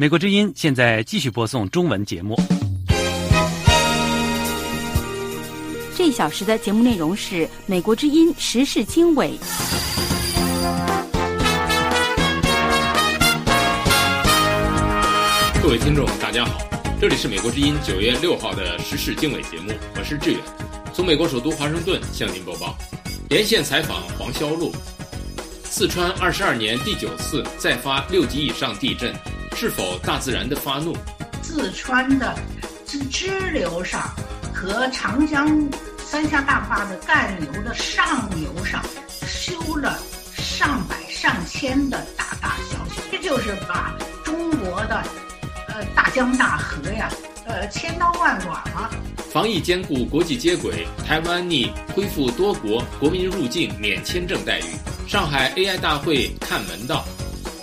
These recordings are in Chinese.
美国之音现在继续播送中文节目。这一小时的节目内容是美国之音时事经纬。各位听众，大家好，这里是美国之音九月六号的时事经纬节目，我是志远，从美国首都华盛顿向您播报。连线采访黄霄路，四川二十二年第九次再发六级以上地震，是否大自然的发怒？四川的支支流上和长江三峡大坝的干流的上游上修了上百上千的大大小小，这就是把中国的呃。大江大河呀，呃，千刀万剐了。防疫兼顾国际接轨，台湾拟恢复多国国民入境免签证待遇。上海 AI 大会看门道，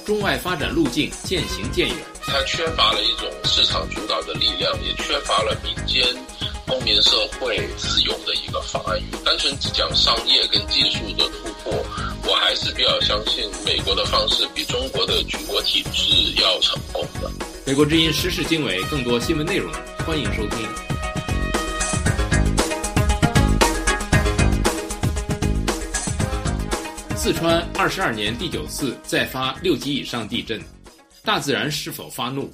中外发展路径渐行渐远。它缺乏了一种市场主导的力量，也缺乏了民间公民社会自由的一个方案。单纯只讲商业跟技术的突破，我还是比较相信美国的方式比中国的举国体制要成功的。美国之音时事经纬，更多新闻内容，欢迎收听。四川二十二年第九次再发六级以上地震，大自然是否发怒？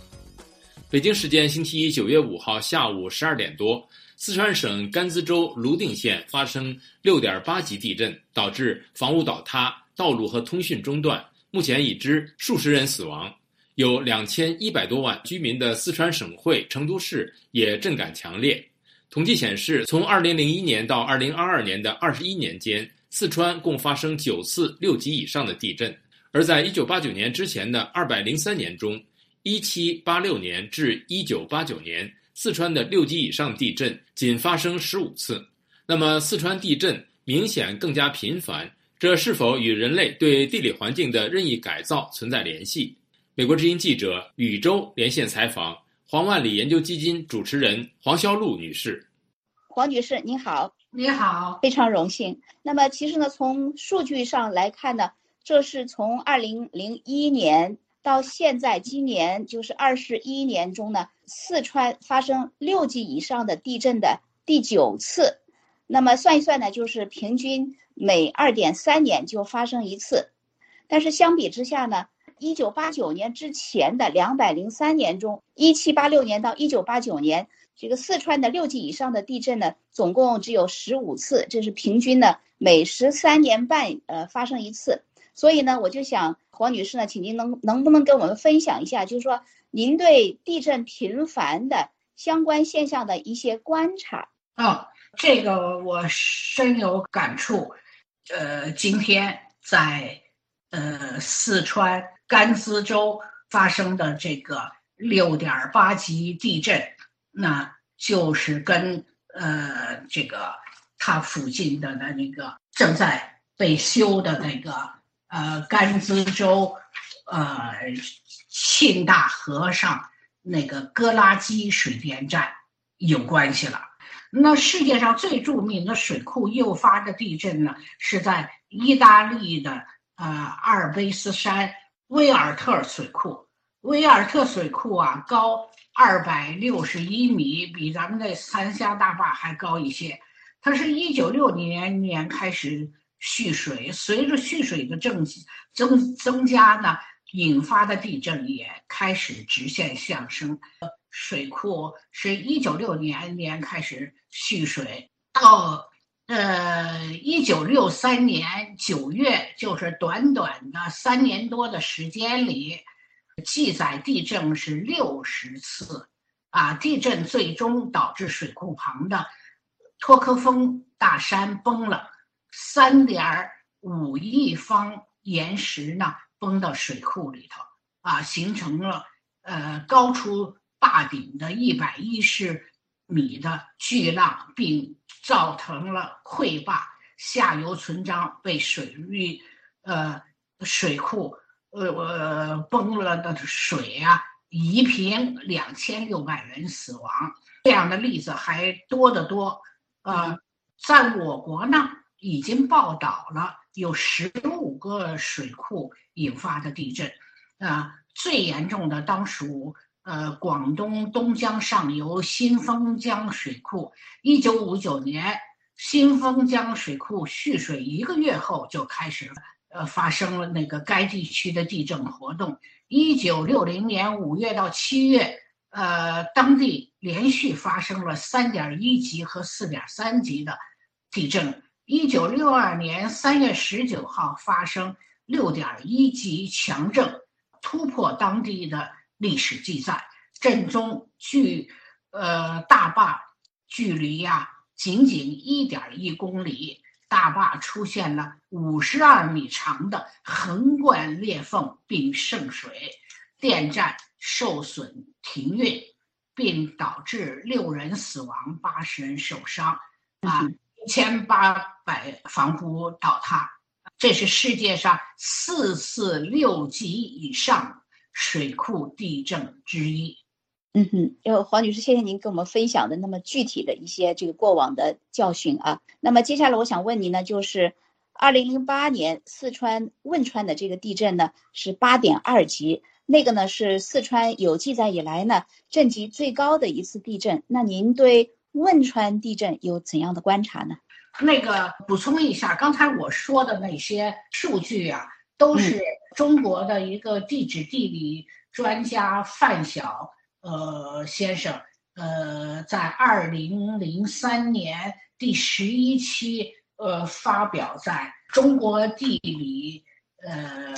北京时间星期一九月五号下午十二点多，四川省甘孜州泸定县发生六点八级地震，导致房屋倒塌、道路和通讯中断，目前已知数十人死亡。有两千一百多万居民的四川省会成都市也震感强烈。统计显示，从二零零一年到二零二二年的二十一年间，四川共发生九次六级以上的地震。而在一九八九年之前的二百零三年中，一七八六年至一九八九年，四川的六级以上地震仅发生十五次。那么，四川地震明显更加频繁，这是否与人类对地理环境的任意改造存在联系？美国之音记者禹州连线采访黄万里研究基金主持人黄潇璐女士。黄女士，您好，你好，非常荣幸。那么，其实呢，从数据上来看呢，这是从二零零一年到现在，今年就是二十一年中呢，四川发生六级以上的地震的第九次。那么算一算呢，就是平均每二点三年就发生一次。但是相比之下呢？一九八九年之前的两百零三年中，一七八六年到一九八九年，这个四川的六级以上的地震呢，总共只有十五次，这是平均呢每十三年半呃发生一次。所以呢，我就想黄女士呢，请您能能不能跟我们分享一下，就是说您对地震频繁的相关现象的一些观察？哦，这个我深有感触。呃，今天在呃四川。甘孜州发生的这个六点八级地震，那就是跟呃这个它附近的的那个正在被修的那个呃甘孜州呃沁大河上那个格拉基水电站有关系了。那世界上最著名的水库诱发的地震呢，是在意大利的呃阿尔卑斯山。威尔特水库，威尔特水库啊，高二百六十一米，比咱们的三峡大坝还高一些。它是一九六年年开始蓄水，随着蓄水的增增增加呢，引发的地震也开始直线上升。水库是一九六年年开始蓄水，到。呃，一九六三年九月，就是短短的三年多的时间里，记载地震是六十次，啊，地震最终导致水库旁的托科峰大山崩了，三点五亿方岩石呢崩到水库里头，啊，形成了呃高出坝顶的一百一十米的巨浪，并。造成了溃坝，下游村庄被水域，呃，水库，呃呃崩了的水啊，夷平两千六百人死亡，这样的例子还多得多。呃，在我国呢，已经报道了有十五个水库引发的地震，啊，最严重的当属呃广东东江上游新丰江水库。一九五九年，新丰江水库蓄水一个月后就开始呃发生了那个该地区的地震活动。一九六零年五月到七月，呃，当地连续发生了三点一级和四点三级的地震。一九六二年三月十九号发生六点一级强震，突破当地的历史记载。震中距呃大坝距离呀仅仅一点一公里，大坝出现了五十二米长的横贯裂缝并渗水，电站受损停运，并导致六人死亡，八十人受伤。啊。一千八百房屋倒塌，这是世界上四次六级以上水库地震之一。嗯哼，呃，黄女士，谢谢您跟我们分享的那么具体的一些这个过往的教训啊。那么接下来我想问您呢，就是二零零八年四川汶川的这个地震呢是八点二级，那个呢是四川有记载以来呢震级最高的一次地震。那您对？汶川地震有怎样的观察呢？那个补充一下，刚才我说的那些数据啊，都是中国的一个地质地理专家范晓呃先生呃在二零零三年第十一期呃发表在中国地理呃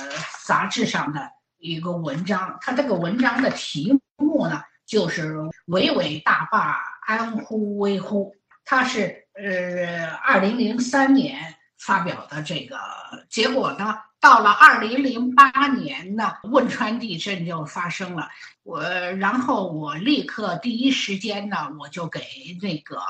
杂志上的一个文章。他这个文章的题目呢，就是“巍巍大坝”。安乎危乎，他是呃二零零三年发表的这个结果呢，到了二零零八年呢，汶川地震就发生了。我然后我立刻第一时间呢，我就给那个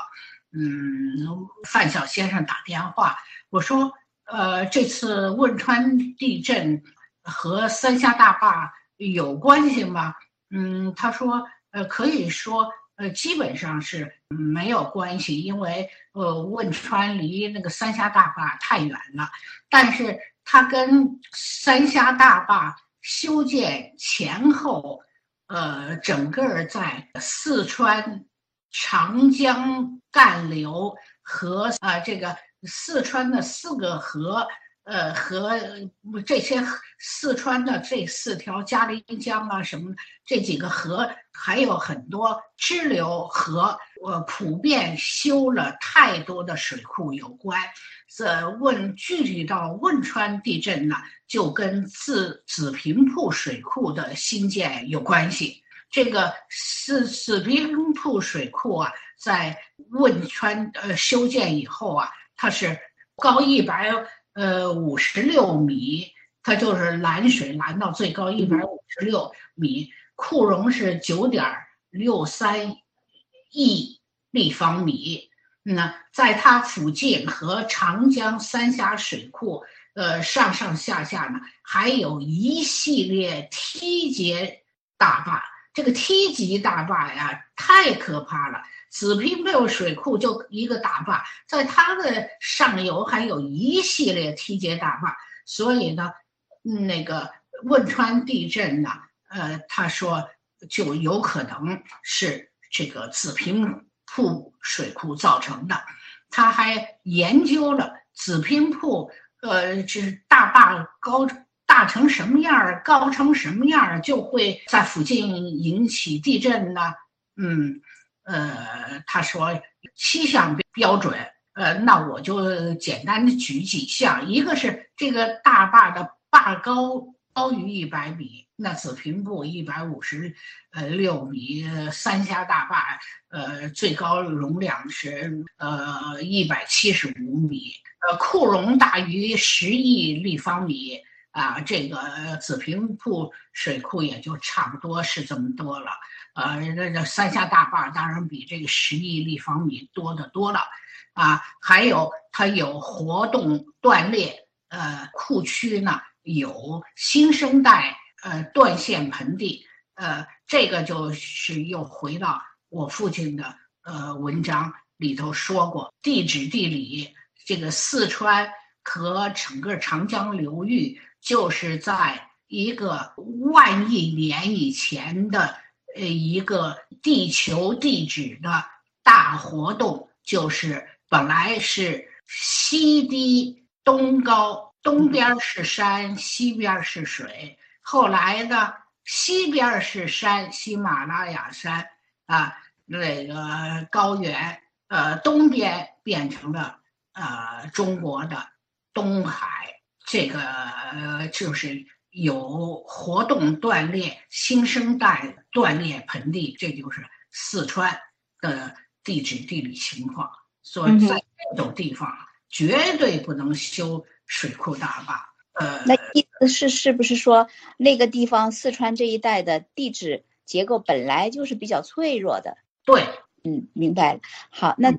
嗯范晓先生打电话，我说呃这次汶川地震和三峡大坝有关系吗？嗯，他说呃可以说。呃，基本上是没有关系，因为呃，汶川离那个三峡大坝太远了。但是它跟三峡大坝修建前后，呃，整个在四川长江干流和啊这个四川的四个河。呃，和这些四川的这四条嘉陵江啊，什么这几个河，还有很多支流河，呃，普遍修了太多的水库有关。这汶具体到汶川地震呢，就跟自紫平铺水库的新建有关系。这个是子平铺水库啊，在汶川呃修建以后啊，它是高一百。呃，五十六米，它就是拦水拦到最高一百五十六米，库容是九点六三亿立方米。那在它附近和长江三峡水库，呃，上上下下呢，还有一系列梯级大坝。这个梯级大坝呀，太可怕了。子坪铺水库就一个大坝，在它的上游还有一系列梯节大坝，所以呢，那个汶川地震呢，呃，他说就有可能是这个子坪铺水库造成的。他还研究了子坪铺，呃，这大坝高大成什么样儿，高成什么样儿，就会在附近引起地震呢？嗯。呃，他说七项标准，呃，那我就简单的举几项，一个是这个大坝的坝高高于一百米，那子平铺一百五十呃六米，三峡大坝呃最高容量是呃一百七十五米，呃库容大于十亿立方米啊，这个紫坪铺水库也就差不多是这么多了。呃，那这三峡大坝当然比这个十亿立方米多得多了，啊，还有它有活动断裂，呃，库区呢有新生代呃断线盆地，呃，这个就是又回到我父亲的呃文章里头说过，地质地理这个四川和整个长江流域就是在一个万亿年以前的呃一个地球地质的大活动，就是本来是西低东高，东边是山，西边是水，后来呢，西边是山，喜马拉雅山啊，那个高原，呃，东边变成了呃中国的东海，这个呃就是。有活动断裂、新生代断裂盆地，这就是四川的地质地理情况。所以在这种地方绝对不能修水库大坝。呃，那意思是是不是说那个地方四川这一带的地质结构本来就是比较脆弱的？对，嗯，明白了。好，那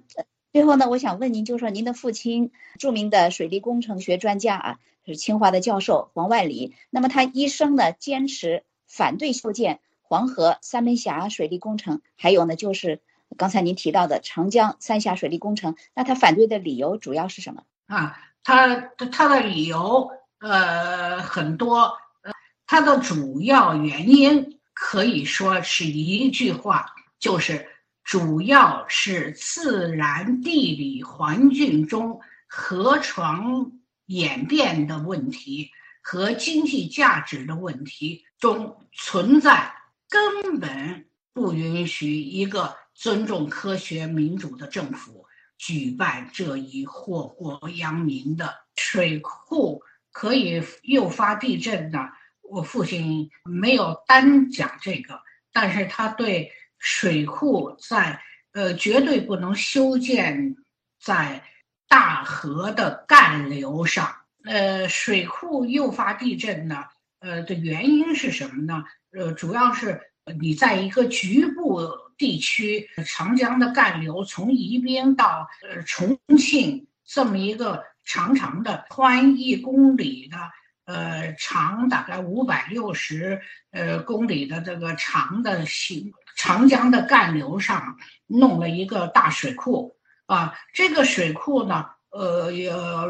最后呢，我想问您，就是说您的父亲著名的水利工程学专家啊。是清华的教授黄万里，那么他一生呢坚持反对修建黄河三门峡水利工程，还有呢就是刚才您提到的长江三峡水利工程。那他反对的理由主要是什么啊？他他的理由呃很多，呃，他的主要原因可以说是一句话，就是主要是自然地理环境中河床。演变的问题和经济价值的问题中存在，根本不允许一个尊重科学民主的政府举办这一祸国殃民的水库可以诱发地震的。我父亲没有单讲这个，但是他对水库在呃绝对不能修建在。大河的干流上，呃，水库诱发地震呢，呃的原因是什么呢？呃，主要是你在一个局部地区，长江的干流从宜宾到呃重庆这么一个长长的、宽一公里的，呃，长大概五百六十呃公里的这个长的行长江的干流上弄了一个大水库。啊，这个水库呢，呃，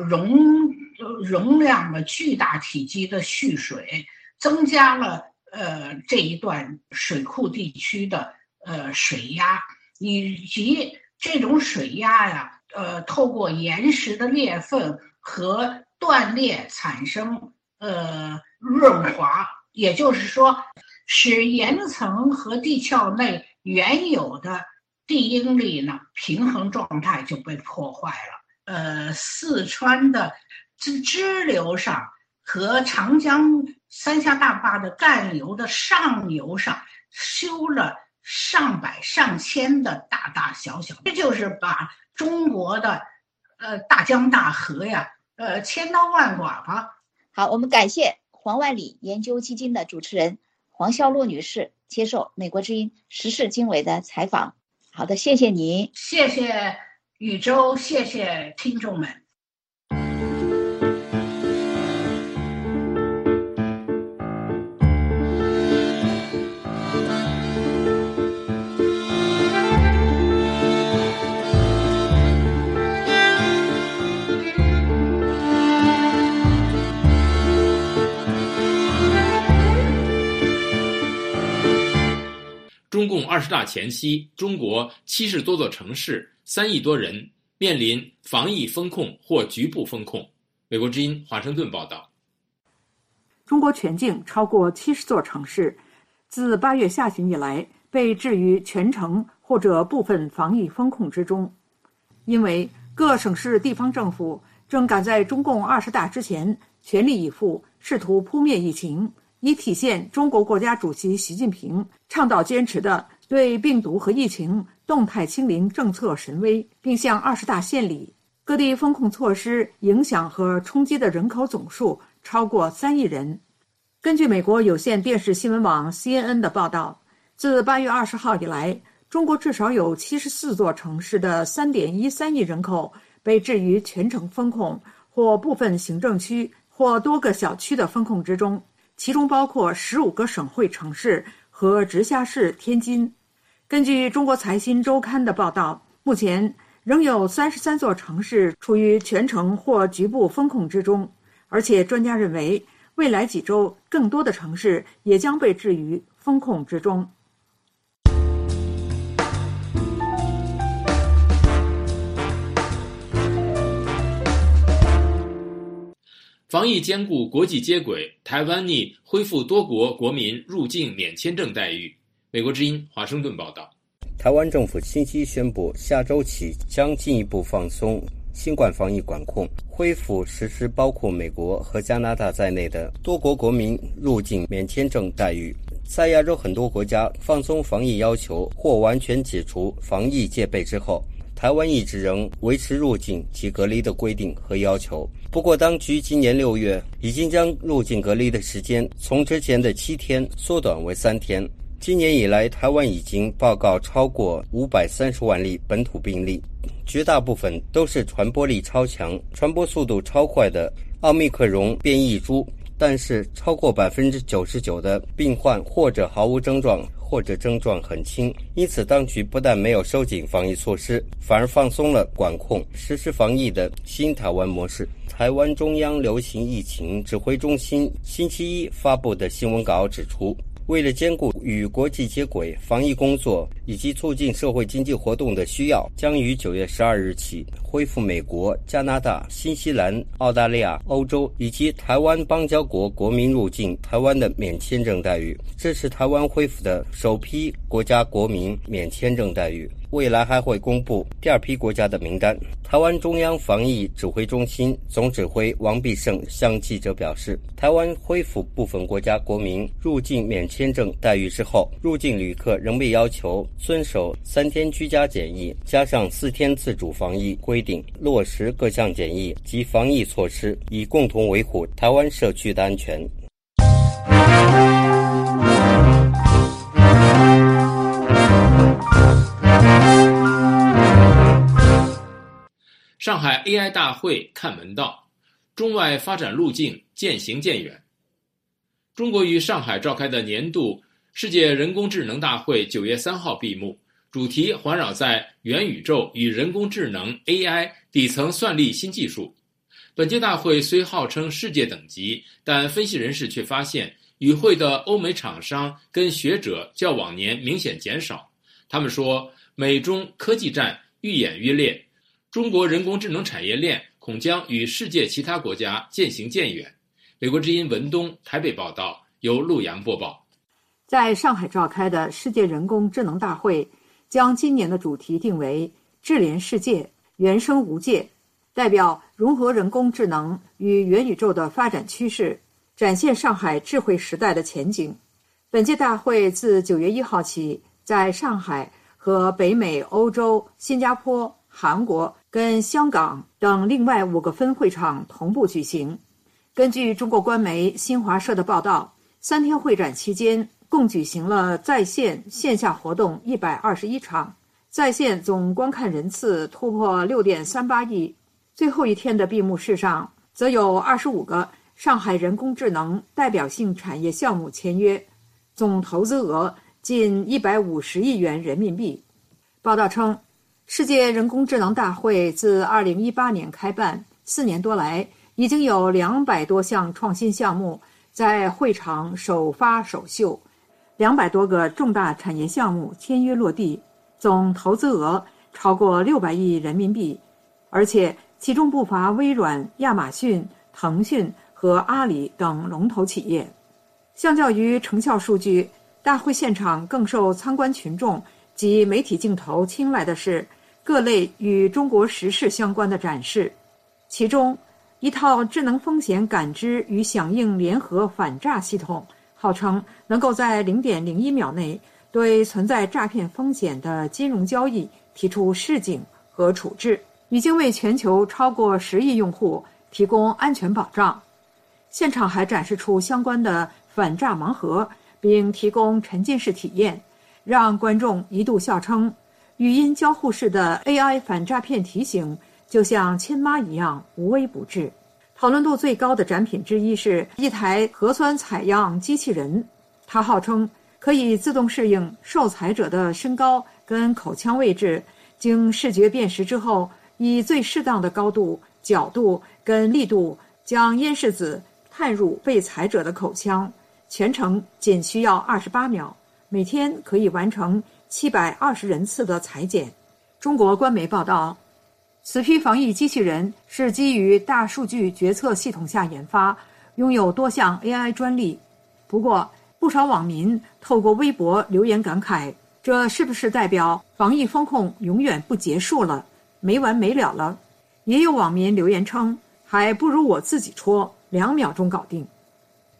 容容量了巨大体积的蓄水，增加了呃这一段水库地区的呃水压，以及这种水压呀，呃，透过岩石的裂缝和断裂产生呃润滑，也就是说，使岩层和地壳内原有的。地应力呢，平衡状态就被破坏了。呃，四川的支支流上和长江三峡大坝的干流的上游上修了上百上千的大大小小，这就是把中国的呃大江大河呀，呃千刀万剐吧。好，我们感谢黄万里研究基金的主持人黄笑洛女士接受美国之音时事经纬的采访。好的，谢谢您，谢谢宇宙，谢谢听众们。中共二十大前夕，中国七十多座城市、三亿多人面临防疫风控或局部风控。美国之音华盛顿报道：中国全境超过七十座城市，自八月下旬以来被置于全城或者部分防疫风控之中，因为各省市地方政府正赶在中共二十大之前全力以赴，试图扑灭疫情。以体现中国国家主席习近平倡导坚持的对病毒和疫情动态清零政策神威，并向二十大献礼。各地风控措施影响和冲击的人口总数超过三亿人。根据美国有线电视新闻网 CNN 的报道，自八月二十号以来，中国至少有七十四座城市的三点一三亿人口被置于全城风控或部分行政区或多个小区的风控之中。其中包括十五个省会城市和直辖市天津。根据中国财新周刊的报道，目前仍有三十三座城市处于全城或局部封控之中。而且，专家认为，未来几周，更多的城市也将被置于封控之中。防疫兼顾国际接轨，台湾拟恢复多国国民入境免签证待遇。美国之音华盛顿报道。台湾政府星期宣布，下周起将进一步放松新冠防疫管控，恢复实施包括美国和加拿大在内的多国国民入境免签证待遇。在亚洲很多国家放松防疫要求或完全解除防疫戒备之后。台湾一直仍维持入境及隔离的规定和要求。不过，当局今年六月已经将入境隔离的时间从之前的七天缩短为三天。今年以来，台湾已经报告超过五百三十万例本土病例，绝大部分都是传播力超强、传播速度超快的奥密克戎变异株。但是，超过百分之九十九的病患或者毫无症状。或者症状很轻，因此当局不但没有收紧防疫措施，反而放松了管控，实施防疫的新台湾模式。台湾中央流行疫情指挥中心星期一发布的新闻稿指出。为了兼顾与国际接轨、防疫工作以及促进社会经济活动的需要，将于九月十二日起恢复美国、加拿大、新西兰、澳大利亚、欧洲以及台湾邦交国国民入境台湾的免签证待遇。这是台湾恢复的首批国家国民免签证待遇。未来还会公布第二批国家的名单。台湾中央防疫指挥中心总指挥王必胜向记者表示，台湾恢复部分国家国民入境免签证待遇之后，入境旅客仍被要求遵守三天居家检疫，加上四天自主防疫规定，落实各项检疫及防疫措施，以共同维护台湾社区的安全。上海 AI 大会看门道，中外发展路径渐行渐远。中国于上海召开的年度世界人工智能大会九月三号闭幕，主题环绕在元宇宙与人工智能 AI 底层算力新技术。本届大会虽号称世界等级，但分析人士却发现，与会的欧美厂商跟学者较往年明显减少。他们说，美中科技战愈演愈烈。中国人工智能产业链恐将与世界其他国家渐行渐远。美国之音文东台北报道，由陆洋播报。在上海召开的世界人工智能大会，将今年的主题定为“智联世界，原生无界”，代表融合人工智能与元宇宙的发展趋势，展现上海智慧时代的前景。本届大会自九月一号起，在上海和北美、欧洲、新加坡、韩国。跟香港等另外五个分会场同步举行。根据中国官媒新华社的报道，三天会展期间共举行了在线、线下活动一百二十一场，在线总观看人次突破六点三八亿。最后一天的闭幕式上，则有二十五个上海人工智能代表性产业项目签约，总投资额近一百五十亿元人民币。报道称。世界人工智能大会自2018年开办，四年多来，已经有两百多项创新项目在会场首发首秀，两百多个重大产业项目签约落地，总投资额超过六百亿人民币，而且其中不乏微软、亚马逊、腾讯和阿里等龙头企业。相较于成效数据，大会现场更受参观群众及媒体镜头青睐的是。各类与中国时事相关的展示，其中一套智能风险感知与响应联合反诈系统，号称能够在零点零一秒内对存在诈骗风险的金融交易提出示警和处置，已经为全球超过十亿用户提供安全保障。现场还展示出相关的反诈盲盒，并提供沉浸式体验，让观众一度笑称。语音交互式的 AI 反诈骗提醒，就像亲妈一样无微不至。讨论度最高的展品之一是一台核酸采样机器人，它号称可以自动适应受采者的身高跟口腔位置，经视觉辨识之后，以最适当的高度、角度跟力度将咽拭子、探入被采者的口腔，全程仅需要二十八秒，每天可以完成七百二十人次的裁剪。中国官媒报道，此批防疫机器人是基于大数据决策系统下研发，拥有多项 AI 专利。不过，不少网民透过微博留言感慨：这是不是代表防疫风控永远不结束了，没完没了了？也有网民留言称，还不如我自己戳，两秒钟搞定。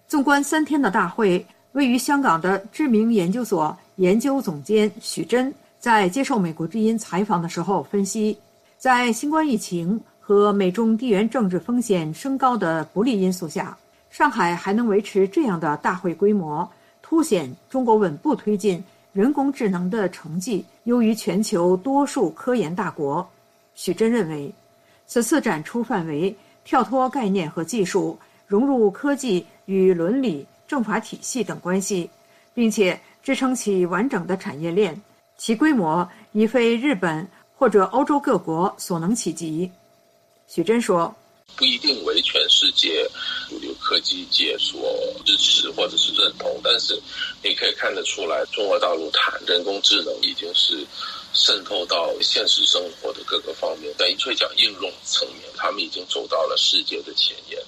纵观三天的大会，位于香港的知名研究所研究总监许真。在接受美国之音采访的时候，分析，在新冠疫情和美中地缘政治风险升高的不利因素下，上海还能维持这样的大会规模，凸显中国稳步推进人工智能的成绩优于全球多数科研大国。许真认为，此次展出范围跳脱概念和技术，融入科技与伦理、政法体系等关系，并且支撑起完整的产业链。其规模已非日本或者欧洲各国所能企及，许真说：“不一定为全世界主流科技界所支持或者是认同，但是你可以看得出来，中国大陆谈人工智能已经是渗透到现实生活的各个方面，在纯粹讲应用层面，他们已经走到了世界的前沿。”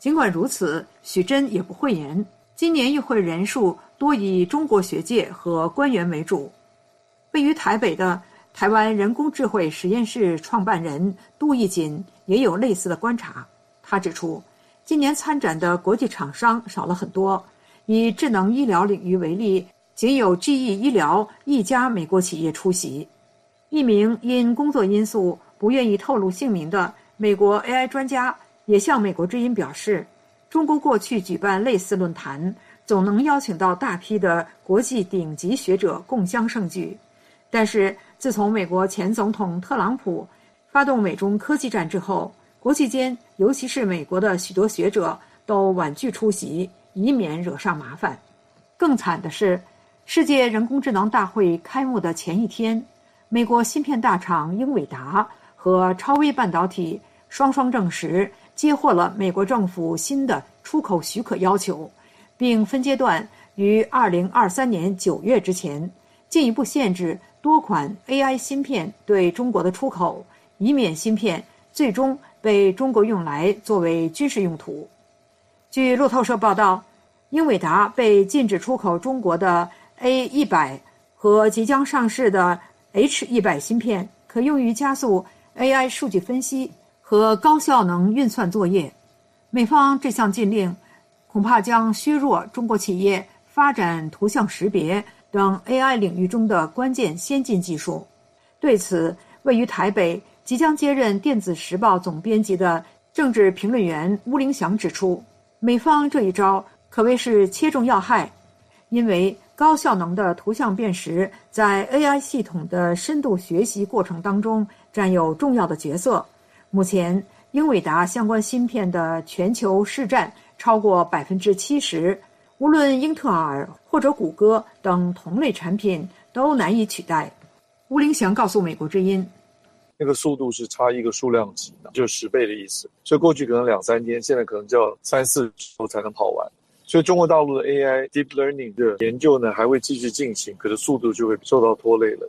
尽管如此，许真也不讳言，今年议会人数多以中国学界和官员为主。位于台北的台湾人工智慧实验室创办人杜义锦也有类似的观察。他指出，今年参展的国际厂商少了很多。以智能医疗领域为例，仅有 GE 医疗一家美国企业出席。一名因工作因素不愿意透露姓名的美国 AI 专家也向美国之音表示，中国过去举办类似论坛，总能邀请到大批的国际顶级学者共襄盛举。但是，自从美国前总统特朗普发动美中科技战之后，国际间，尤其是美国的许多学者都婉拒出席，以免惹上麻烦。更惨的是，世界人工智能大会开幕的前一天，美国芯片大厂英伟达和超微半导体双双证实接获了美国政府新的出口许可要求，并分阶段于二零二三年九月之前进一步限制。多款 AI 芯片对中国的出口，以免芯片最终被中国用来作为军事用途。据路透社报道，英伟达被禁止出口中国的 A 一百和即将上市的 H 一百芯片，可用于加速 AI 数据分析和高效能运算作业。美方这项禁令恐怕将削弱中国企业发展图像识别。等 AI 领域中的关键先进技术。对此，位于台北、即将接任《电子时报》总编辑的政治评论员邬凌祥指出，美方这一招可谓是切中要害，因为高效能的图像辨识在 AI 系统的深度学习过程当中占有重要的角色。目前，英伟达相关芯片的全球市占超过百分之七十。无论英特尔或者谷歌等同类产品都难以取代。吴凌祥告诉美国之音：“那个速度是差一个数量级的，就十倍的意思。所以过去可能两三天，现在可能就要三四周才能跑完。所以中国大陆的 AI deep learning 的研究呢，还会继续进行，可是速度就会受到拖累了。”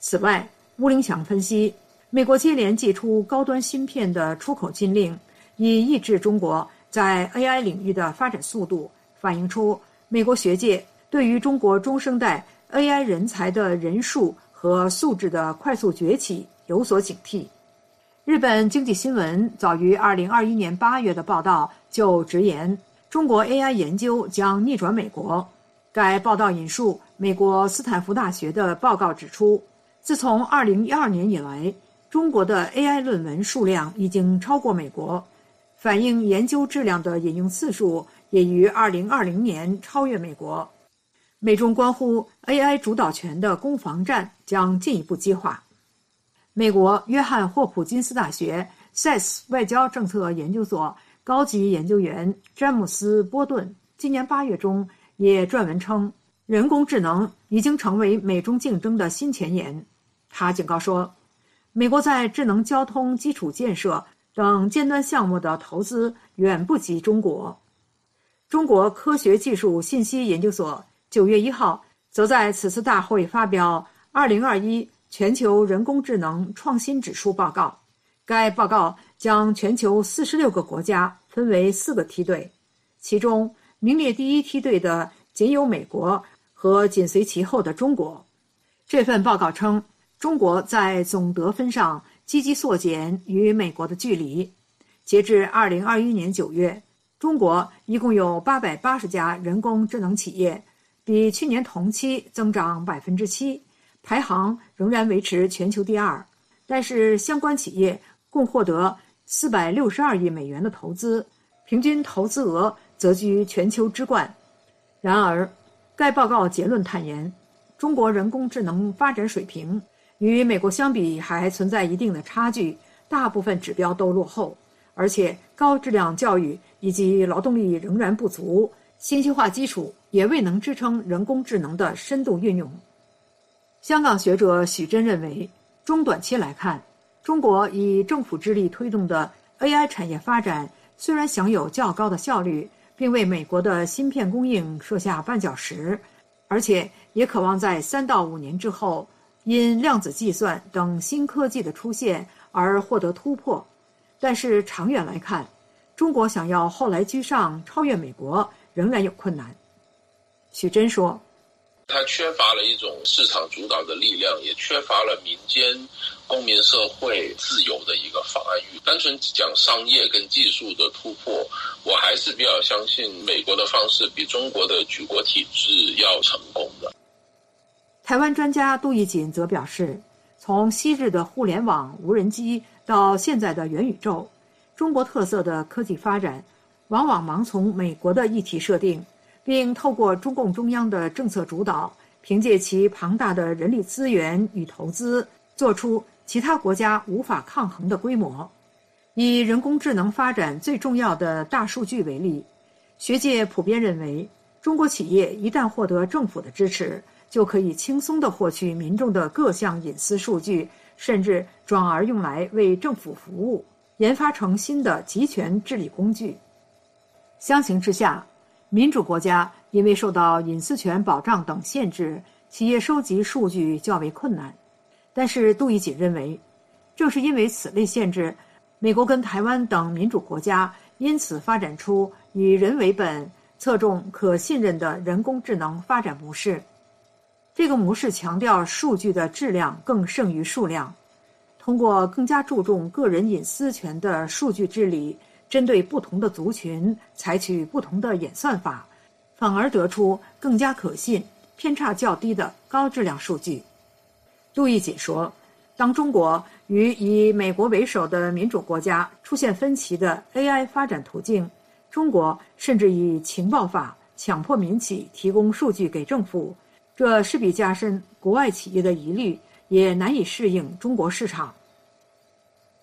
此外，吴凌祥分析，美国接连祭出高端芯片的出口禁令，以抑制中国在 AI 领域的发展速度。反映出美国学界对于中国中生代 AI 人才的人数和素质的快速崛起有所警惕。日本经济新闻早于2021年8月的报道就直言，中国 AI 研究将逆转美国。该报道引述美国斯坦福大学的报告指出，自从2012年以来，中国的 AI 论文数量已经超过美国，反映研究质量的引用次数。也于二零二零年超越美国，美中关乎 AI 主导权的攻防战将进一步激化。美国约翰霍普金斯大学塞斯外交政策研究所高级研究员詹姆斯波顿今年八月中也撰文称，人工智能已经成为美中竞争的新前沿。他警告说，美国在智能交通基础建设、等尖端项目的投资远不及中国。中国科学技术信息研究所九月一号则在此次大会发表《二零二一全球人工智能创新指数报告》。该报告将全球四十六个国家分为四个梯队，其中名列第一梯队的仅有美国和紧随其后的中国。这份报告称，中国在总得分上积极缩减与美国的距离。截至二零二一年九月，中国一共有八百八十家人工智能企业，比去年同期增长百分之七，排行仍然维持全球第二。但是，相关企业共获得四百六十二亿美元的投资，平均投资额则居全球之冠。然而，该报告结论坦言。中国人工智能发展水平与美国相比还存在一定的差距，大部分指标都落后，而且高质量教育以及劳动力仍然不足，信息化基础也未能支撑人工智能的深度运用。香港学者许真认为，中短期来看，中国以政府之力推动的 AI 产业发展虽然享有较高的效率，并为美国的芯片供应设下绊脚石。而且也渴望在三到五年之后，因量子计算等新科技的出现而获得突破。但是长远来看，中国想要后来居上、超越美国，仍然有困难。许真说。它缺乏了一种市场主导的力量，也缺乏了民间公民社会自由的一个发育。单纯讲商业跟技术的突破，我还是比较相信美国的方式比中国的举国体制要成功的。台湾专家杜义锦则表示，从昔日的互联网、无人机到现在的元宇宙，中国特色的科技发展往往盲从美国的议题设定。并透过中共中央的政策主导，凭借其庞大的人力资源与投资，做出其他国家无法抗衡的规模。以人工智能发展最重要的大数据为例，学界普遍认为，中国企业一旦获得政府的支持，就可以轻松地获取民众的各项隐私数据，甚至转而用来为政府服务，研发成新的集权治理工具。相形之下，民主国家因为受到隐私权保障等限制，企业收集数据较为困难。但是杜义锦认为，正是因为此类限制，美国跟台湾等民主国家因此发展出以人为本、侧重可信任的人工智能发展模式。这个模式强调数据的质量更胜于数量，通过更加注重个人隐私权的数据治理。针对不同的族群采取不同的演算法，反而得出更加可信、偏差较低的高质量数据。杜义锦说：“当中国与以美国为首的民主国家出现分歧的 AI 发展途径，中国甚至以情报法强迫民企提供数据给政府，这势必加深国外企业的疑虑，也难以适应中国市场。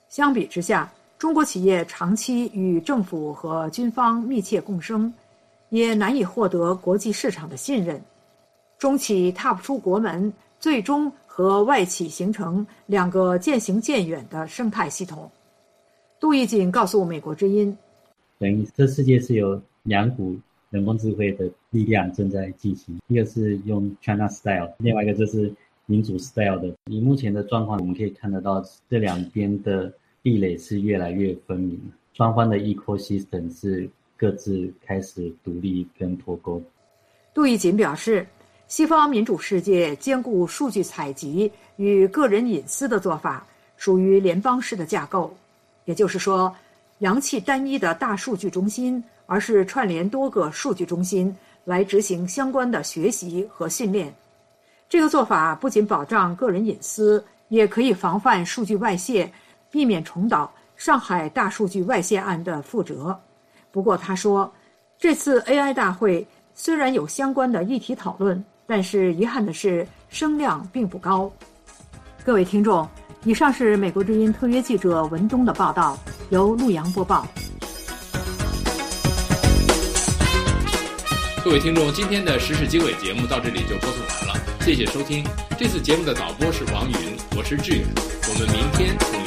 相比之下。”中国企业长期与政府和军方密切共生，也难以获得国际市场的信任。中企踏不出国门，最终和外企形成两个渐行渐远的生态系统。杜义锦告诉美国之音：“等于这世界是有两股人工智慧的力量正在进行，一个是用 China Style，另外一个就是民主 Style 的。以目前的状况，我们可以看得到这两边的。”壁垒是越来越分明，双方的 ecosystem 是各自开始独立跟脱钩。杜义锦表示，西方民主世界兼顾数据采集与个人隐私的做法属于联邦式的架构，也就是说，阳气单一的大数据中心，而是串联多个数据中心来执行相关的学习和训练。这个做法不仅保障个人隐私，也可以防范数据外泄。避免重蹈上海大数据外泄案的覆辙。不过，他说，这次 AI 大会虽然有相关的议题讨论，但是遗憾的是声量并不高。各位听众，以上是美国之音特约记者文东的报道，由陆阳播报。各位听众，今天的时事经纬节目到这里就播送完了，谢谢收听。这次节目的导播是王云，我是志远，我们明天。